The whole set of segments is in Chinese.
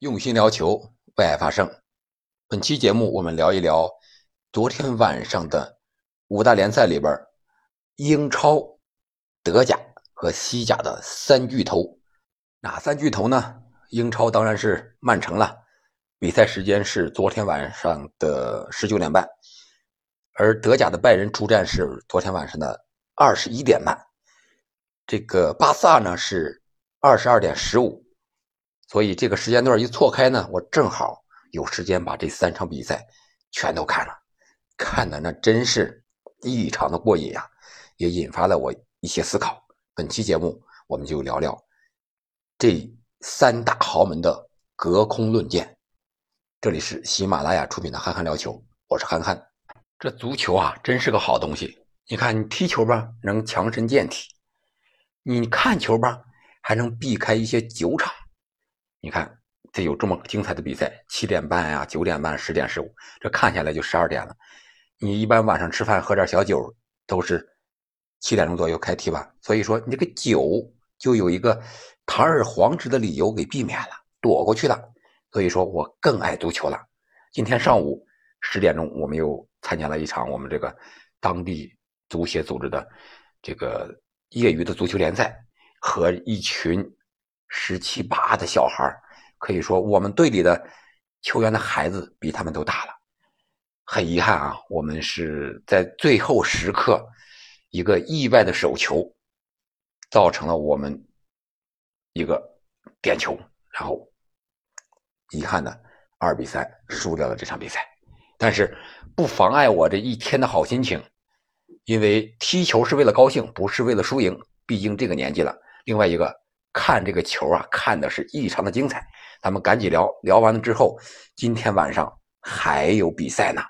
用心聊球，为爱发声。本期节目我们聊一聊昨天晚上的五大联赛里边，英超、德甲和西甲的三巨头。哪三巨头呢？英超当然是曼城了，比赛时间是昨天晚上的十九点半。而德甲的拜仁出战是昨天晚上的二十一点半。这个巴萨呢是二十二点十五。所以这个时间段一错开呢，我正好有时间把这三场比赛全都看了，看的那真是异常的过瘾呀，也引发了我一些思考。本期节目我们就聊聊这三大豪门的隔空论剑。这里是喜马拉雅出品的《憨憨聊球》，我是憨憨。这足球啊，真是个好东西。你看，你踢球吧，能强身健体；你看球吧，还能避开一些酒场。你看，这有这么精彩的比赛，七点半呀，九点半，十点十五，这看下来就十二点了。你一般晚上吃饭喝点小酒，都是七点钟左右开踢吧。所以说，你这个酒就有一个堂而皇之的理由给避免了，躲过去了。所以说我更爱足球了。今天上午十点钟，我们又参加了一场我们这个当地足协组织的这个业余的足球联赛，和一群。十七八的小孩可以说我们队里的球员的孩子比他们都大了。很遗憾啊，我们是在最后时刻一个意外的手球，造成了我们一个点球，然后遗憾的二比三输掉了这场比赛。但是不妨碍我这一天的好心情，因为踢球是为了高兴，不是为了输赢。毕竟这个年纪了。另外一个。看这个球啊，看的是异常的精彩。咱们赶紧聊聊完了之后，今天晚上还有比赛呢。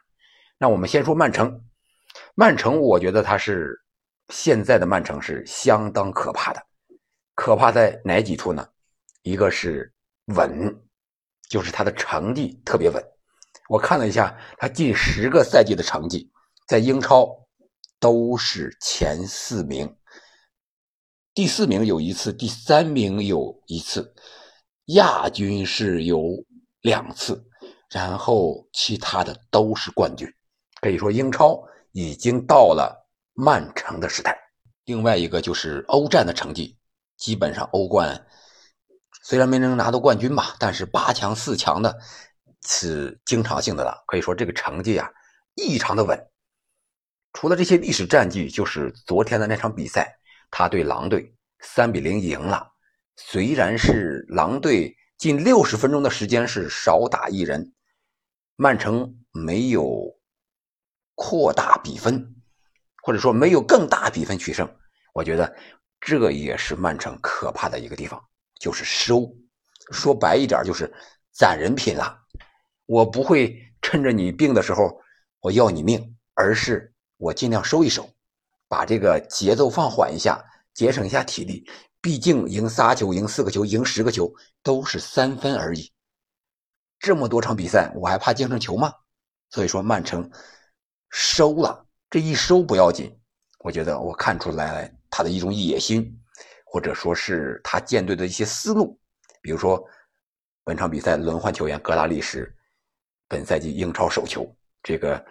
那我们先说曼城。曼城，我觉得他是现在的曼城是相当可怕的。可怕在哪几处呢？一个是稳，就是他的成绩特别稳。我看了一下他近十个赛季的成绩，在英超都是前四名。第四名有一次，第三名有一次，亚军是有两次，然后其他的都是冠军。可以说，英超已经到了曼城的时代。另外一个就是欧战的成绩，基本上欧冠虽然没能拿到冠军吧，但是八强、四强的是经常性的了。可以说，这个成绩啊异常的稳。除了这些历史战绩，就是昨天的那场比赛。他对狼队三比零赢了，虽然是狼队近六十分钟的时间是少打一人，曼城没有扩大比分，或者说没有更大比分取胜。我觉得这也是曼城可怕的一个地方，就是收。说白一点就是攒人品了。我不会趁着你病的时候我要你命，而是我尽量收一收。把这个节奏放缓一下，节省一下体力。毕竟赢仨球、赢四个球、赢十个球都是三分而已。这么多场比赛，我还怕净胜球吗？所以说，曼城收了，这一收不要紧。我觉得我看出来他的一种野心，或者说是他建队的一些思路。比如说，本场比赛轮换球员格拉利什，本赛季英超首球，这个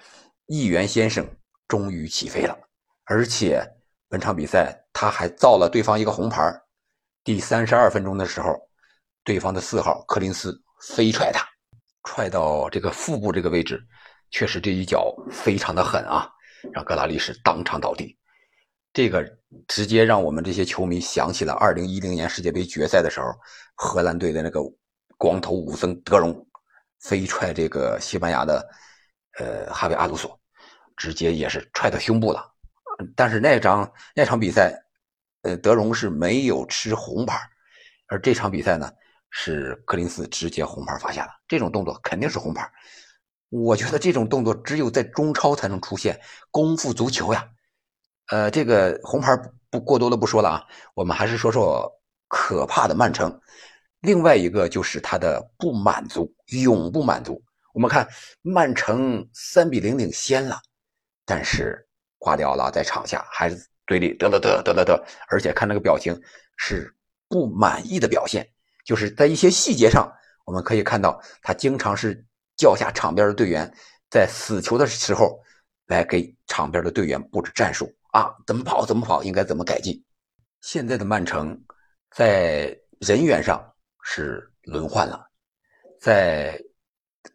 议员先生终于起飞了。而且本场比赛他还造了对方一个红牌第三十二分钟的时候，对方的四号柯林斯飞踹他，踹到这个腹部这个位置，确实这一脚非常的狠啊，让格拉利什当场倒地。这个直接让我们这些球迷想起了二零一零年世界杯决赛的时候，荷兰队的那个光头武僧德容飞踹这个西班牙的呃哈维阿鲁索，直接也是踹到胸部了。但是那场那场比赛，呃，德容是没有吃红牌，而这场比赛呢，是柯林斯直接红牌罚下了。这种动作肯定是红牌。我觉得这种动作只有在中超才能出现，功夫足球呀。呃，这个红牌不过多的不说了啊，我们还是说说可怕的曼城。另外一个就是他的不满足，永不满足。我们看曼城三比零领先了，但是。挂掉了，在场下还是嘴里得得得得得得，而且看那个表情是不满意的表现，就是在一些细节上，我们可以看到，他经常是叫下场边的队员，在死球的时候来给场边的队员布置战术啊，怎么跑怎么跑，应该怎么改进。现在的曼城在人员上是轮换了，在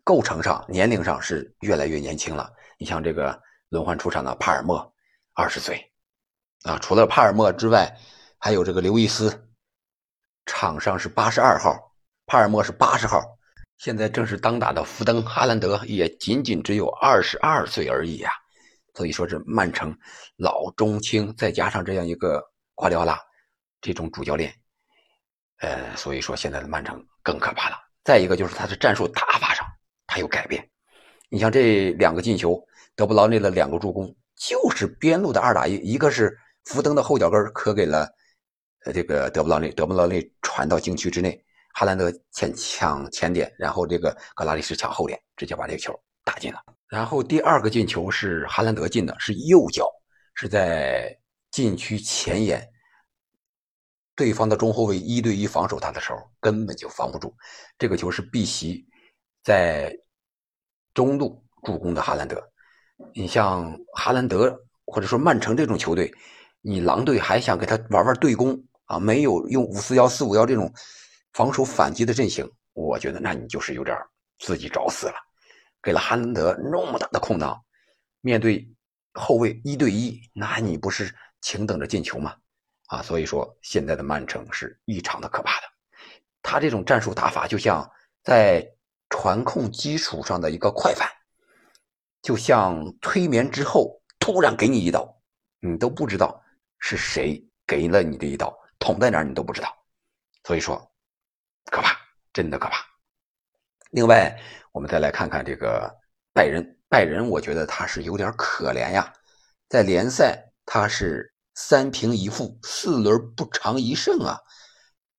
构成上、年龄上是越来越年轻了。你像这个轮换出场的帕尔默，二十岁啊，除了帕尔默之外，还有这个刘易斯，场上是八十二号。帕尔默是八十号，现在正是当打的福登哈兰德也仅仅只有二十二岁而已呀，所以说是曼城老中青，再加上这样一个瓜迪奥拉这种主教练，呃，所以说现在的曼城更可怕了。再一个就是他的战术打法上他有改变，你像这两个进球，德布劳内的两个助攻就是边路的二打一，一个是福登的后脚跟磕给了呃这个德布劳内，德布劳内传到禁区之内。哈兰德前抢前点，然后这个格拉利什抢后点，直接把这个球打进了。然后第二个进球是哈兰德进的，是右脚，是在禁区前沿，对方的中后卫一对一防守他的时候根本就防不住。这个球是碧玺在中路助攻的哈兰德。你像哈兰德或者说曼城这种球队，你狼队还想给他玩玩对攻啊？没有用五四幺四五幺这种。防守反击的阵型，我觉得那你就是有点自己找死了。给了哈兰德那么大的空档，面对后卫一对一，那你不是请等着进球吗？啊，所以说现在的曼城是异常的可怕的。他这种战术打法就像在传控基础上的一个快反，就像催眠之后突然给你一刀，你都不知道是谁给了你这一刀，捅在哪儿你都不知道。所以说。可怕，真的可怕。另外，我们再来看看这个拜仁。拜仁，我觉得他是有点可怜呀。在联赛，他是三平一负，四轮不尝一胜啊。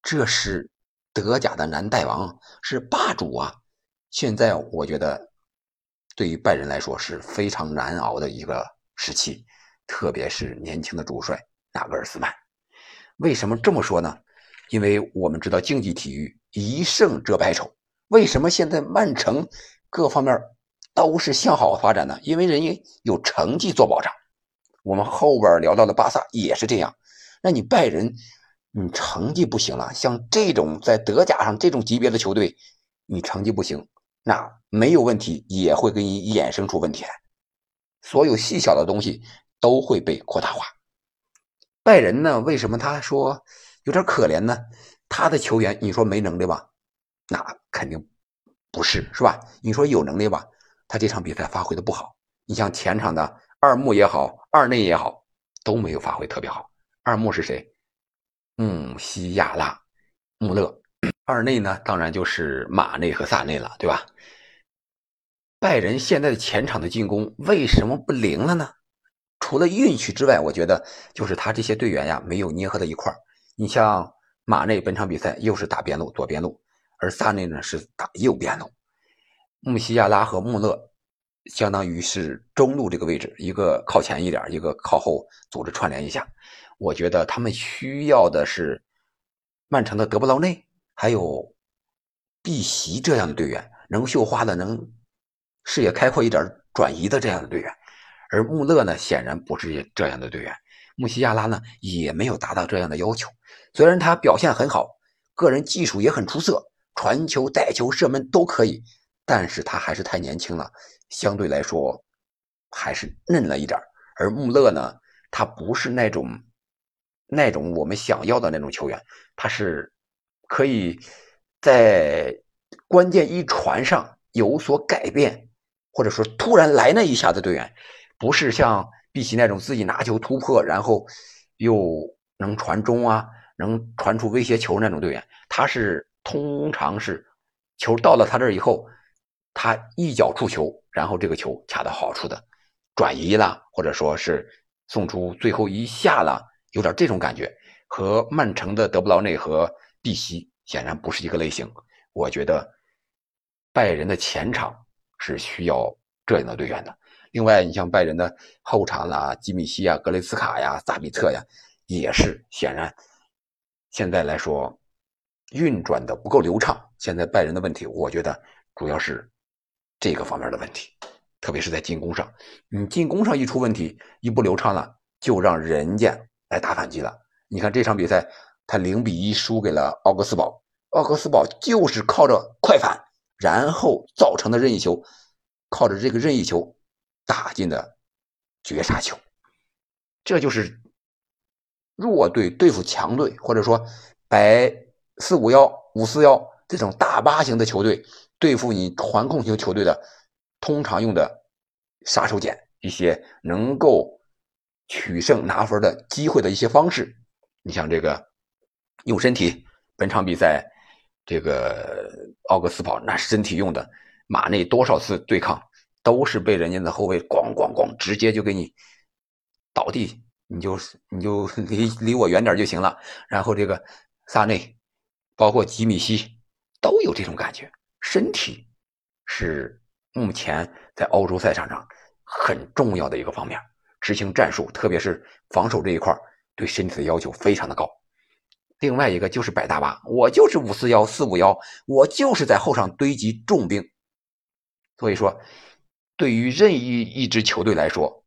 这是德甲的南大王，是霸主啊。现在我觉得，对于拜仁来说是非常难熬的一个时期，特别是年轻的主帅纳格尔斯曼。为什么这么说呢？因为我们知道竞技体育一胜遮百丑，为什么现在曼城各方面都是向好发展呢？因为人家有成绩做保障。我们后边聊到的巴萨也是这样。那你拜仁，你成绩不行了，像这种在德甲上这种级别的球队，你成绩不行，那没有问题也会给你衍生出问题来，所有细小的东西都会被扩大化。拜仁呢，为什么他说？有点可怜呢，他的球员，你说没能力吧？那肯定不是，是吧？你说有能力吧？他这场比赛发挥的不好。你像前场的二木也好，二内也好，都没有发挥特别好。二木是谁？穆西亚拉、穆勒。二内呢，当然就是马内和萨内了，对吧？拜仁现在的前场的进攻为什么不灵了呢？除了运气之外，我觉得就是他这些队员呀，没有捏合在一块儿。你像马内本场比赛又是打边路左边路，而萨内呢是打右边路。穆西亚拉和穆勒相当于是中路这个位置，一个靠前一点，一个靠后组织串联一下。我觉得他们需要的是曼城的德布劳内，还有碧玺这样的队员，能绣花的，能视野开阔一点、转移的这样的队员。而穆勒呢，显然不是这样的队员。穆西亚拉呢，也没有达到这样的要求。虽然他表现很好，个人技术也很出色，传球、带球、射门都可以，但是他还是太年轻了，相对来说还是嫩了一点而穆勒呢，他不是那种那种我们想要的那种球员，他是可以在关键一传上有所改变，或者说突然来那一下的队员，不是像碧玺那种自己拿球突破，然后又能传中啊。能传出威胁球那种队员，他是通常是球到了他这儿以后，他一脚触球，然后这个球恰到好处的转移了，或者说是送出最后一下了，有点这种感觉。和曼城的德布劳内和碧玺显然不是一个类型。我觉得拜仁的前场是需要这样的队员的。另外，你像拜仁的后场啦，基米希呀、格雷斯卡呀、萨比特呀，也是显然。现在来说，运转的不够流畅，现在拜仁的问题，我觉得主要是这个方面的问题，特别是在进攻上，你进攻上一出问题，一不流畅了，就让人家来打反击了。你看这场比赛，他零比一输给了奥格斯堡，奥格斯堡就是靠着快反，然后造成的任意球，靠着这个任意球打进的绝杀球，这就是弱队对付强队，或者说白四五幺。五四幺这种大巴型的球队对付你传控型球队的，通常用的杀手锏，一些能够取胜拿分的机会的一些方式。你像这个用身体，本场比赛这个奥格斯堡那身体用的，马内多少次对抗都是被人家的后卫咣咣咣直接就给你倒地，你就你就离离我远点就行了。然后这个萨内。包括吉米西都有这种感觉，身体是目前在欧洲赛场上很重要的一个方面。执行战术，特别是防守这一块，对身体的要求非常的高。另外一个就是摆大巴，我就是五四幺四五幺，我就是在后场堆积重兵。所以说，对于任意一支球队来说，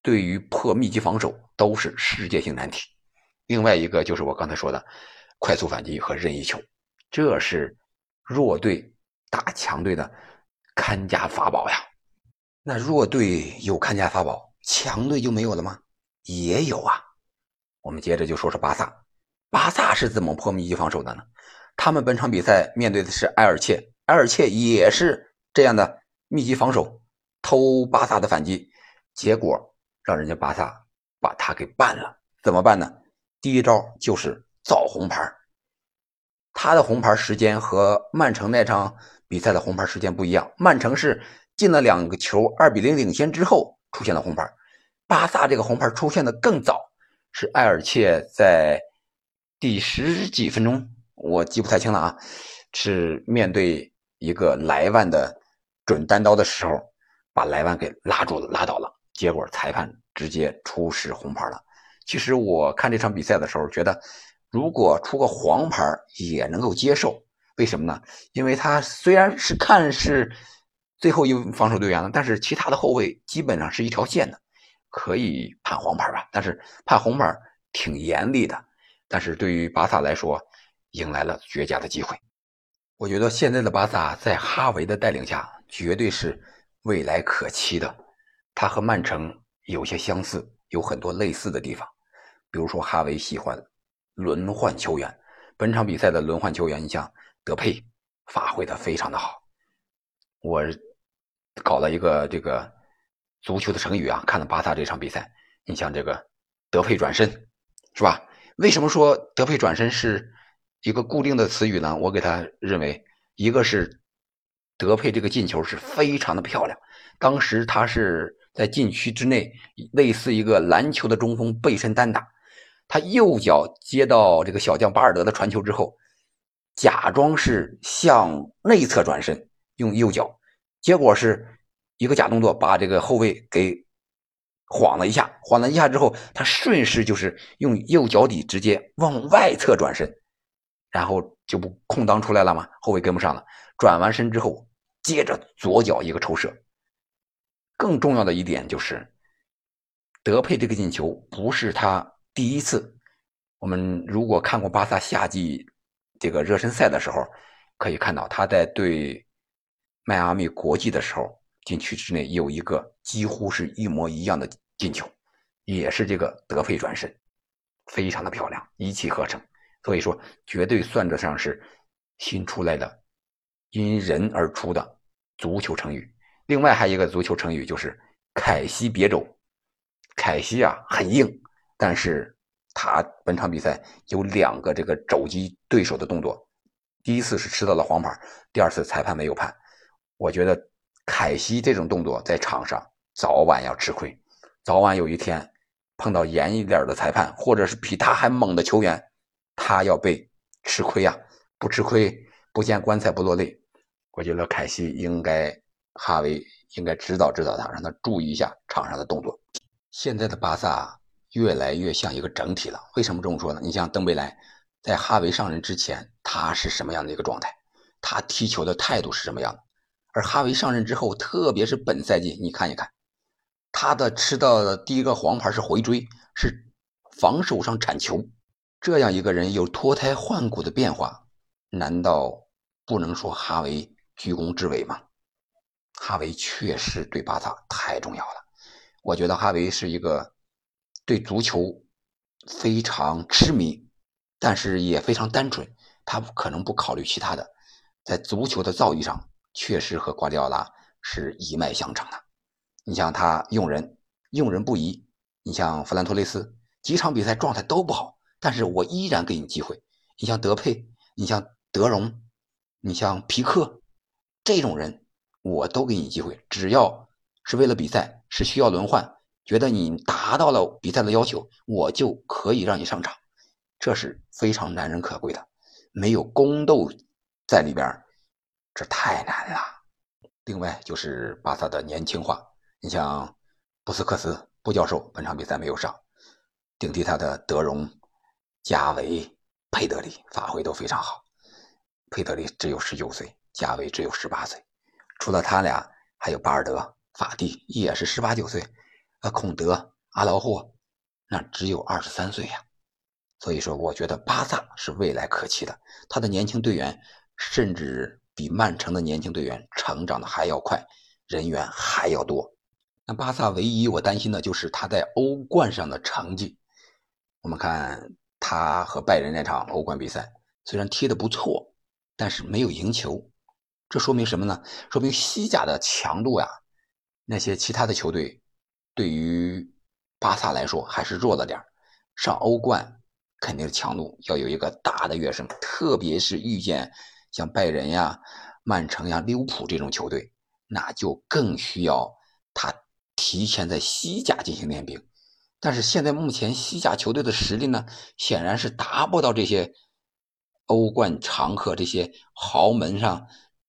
对于破密集防守都是世界性难题。另外一个就是我刚才说的。快速反击和任意球，这是弱队打强队的看家法宝呀。那弱队有看家法宝，强队就没有了吗？也有啊。我们接着就说说巴萨，巴萨是怎么破密集防守的呢？他们本场比赛面对的是埃尔切，埃尔切也是这样的密集防守，偷巴萨的反击，结果让人家巴萨把他给办了。怎么办呢？第一招就是。造红牌，他的红牌时间和曼城那场比赛的红牌时间不一样。曼城是进了两个球，二比零领先之后出现了红牌，巴萨这个红牌出现的更早，是埃尔切在第十几分钟，我记不太清了啊，是面对一个莱万的准单刀的时候，把莱万给拉住了，拉倒了，结果裁判直接出示红牌了。其实我看这场比赛的时候觉得。如果出个黄牌也能够接受，为什么呢？因为他虽然是看是最后一防守队员了，但是其他的后卫基本上是一条线的，可以判黄牌吧。但是判红牌挺严厉的。但是对于巴萨来说，迎来了绝佳的机会。我觉得现在的巴萨在哈维的带领下，绝对是未来可期的。他和曼城有些相似，有很多类似的地方，比如说哈维喜欢。轮换球员，本场比赛的轮换球员，你像德佩发挥的非常的好。我搞了一个这个足球的成语啊，看了巴萨这场比赛，你像这个德佩转身，是吧？为什么说德佩转身是一个固定的词语呢？我给他认为，一个是德佩这个进球是非常的漂亮，当时他是在禁区之内，类似一个篮球的中锋背身单打。他右脚接到这个小将巴尔德的传球之后，假装是向内侧转身，用右脚，结果是一个假动作，把这个后卫给晃了一下，晃了一下之后，他顺势就是用右脚底直接往外侧转身，然后就不空当出来了吗？后卫跟不上了，转完身之后，接着左脚一个抽射。更重要的一点就是，德佩这个进球不是他。第一次，我们如果看过巴萨夏季这个热身赛的时候，可以看到他在对迈阿密国际的时候，禁区之内有一个几乎是一模一样的进球，也是这个德佩转身，非常的漂亮，一气呵成。所以说，绝对算得上是新出来的因人而出的足球成语。另外还有一个足球成语就是“凯西别走”，凯西啊很硬。但是他本场比赛有两个这个肘击对手的动作，第一次是吃到了黄牌，第二次裁判没有判。我觉得凯西这种动作在场上早晚要吃亏，早晚有一天碰到严一点的裁判，或者是比他还猛的球员，他要被吃亏呀！不吃亏，不见棺材不落泪。我觉得凯西应该哈维应该指导指导他，让他注意一下场上的动作。现在的巴萨。越来越像一个整体了。为什么这么说呢？你像登贝莱，在哈维上任之前，他是什么样的一个状态？他踢球的态度是什么样的。而哈维上任之后，特别是本赛季，你看一看，他的吃到的第一个黄牌是回追，是防守上铲球。这样一个人有脱胎换骨的变化，难道不能说哈维居功至伟吗？哈维确实对巴萨太重要了。我觉得哈维是一个对足球非常痴迷，但是也非常单纯。他不可能不考虑其他的，在足球的造诣上，确实和瓜迪奥拉是一脉相承的。你像他用人，用人不疑。你像弗兰托雷斯，几场比赛状态都不好。但是我依然给你机会。你像德佩，你像德容，你像皮克，这种人我都给你机会。只要是为了比赛，是需要轮换，觉得你达到了比赛的要求，我就可以让你上场。这是非常难能可贵的，没有宫斗在里边，这太难了。另外就是巴萨的年轻化，你像布斯克斯布教授，本场比赛没有上，顶替他的德容。加维、佩德里发挥都非常好。佩德里只有十九岁，加维只有十八岁。除了他俩，还有巴尔德、法蒂也是十八九岁。呃，孔德、阿劳霍那只有二十三岁呀。所以说，我觉得巴萨是未来可期的。他的年轻队员甚至比曼城的年轻队员成长的还要快，人员还要多。那巴萨唯一我担心的就是他在欧冠上的成绩。我们看。他和拜仁那场欧冠比赛虽然踢得不错，但是没有赢球，这说明什么呢？说明西甲的强度呀，那些其他的球队对于巴萨来说还是弱了点上欧冠肯定强度要有一个大的跃升，特别是遇见像拜仁呀、曼城呀、利物浦这种球队，那就更需要他提前在西甲进行练兵。但是现在目前西甲球队的实力呢，显然是达不到这些欧冠常客、这些豪门上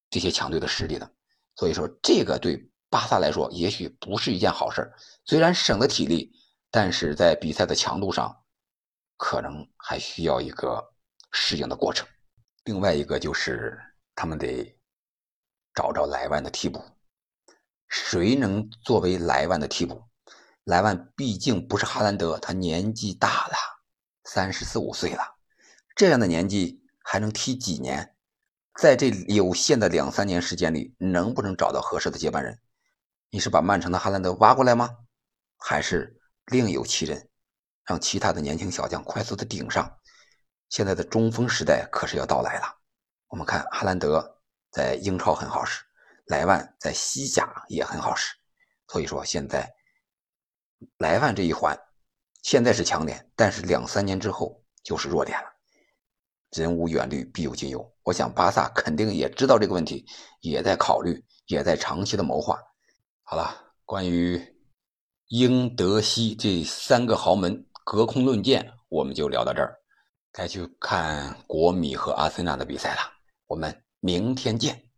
这些强队的实力的。所以说，这个对巴萨来说也许不是一件好事虽然省了体力，但是在比赛的强度上，可能还需要一个适应的过程。另外一个就是他们得找找莱万的替补，谁能作为莱万的替补？莱万毕竟不是哈兰德，他年纪大了，三十四五岁了，这样的年纪还能踢几年？在这有限的两三年时间里，能不能找到合适的接班人？你是把曼城的哈兰德挖过来吗？还是另有其人，让其他的年轻小将快速的顶上？现在的中锋时代可是要到来了。我们看哈兰德在英超很好使，莱万在西甲也很好使，所以说现在。莱万这一环，现在是强点，但是两三年之后就是弱点了。人无远虑，必有近忧。我想巴萨肯定也知道这个问题，也在考虑，也在长期的谋划。好了，关于英德西这三个豪门隔空论剑，我们就聊到这儿。该去看国米和阿森纳的比赛了。我们明天见。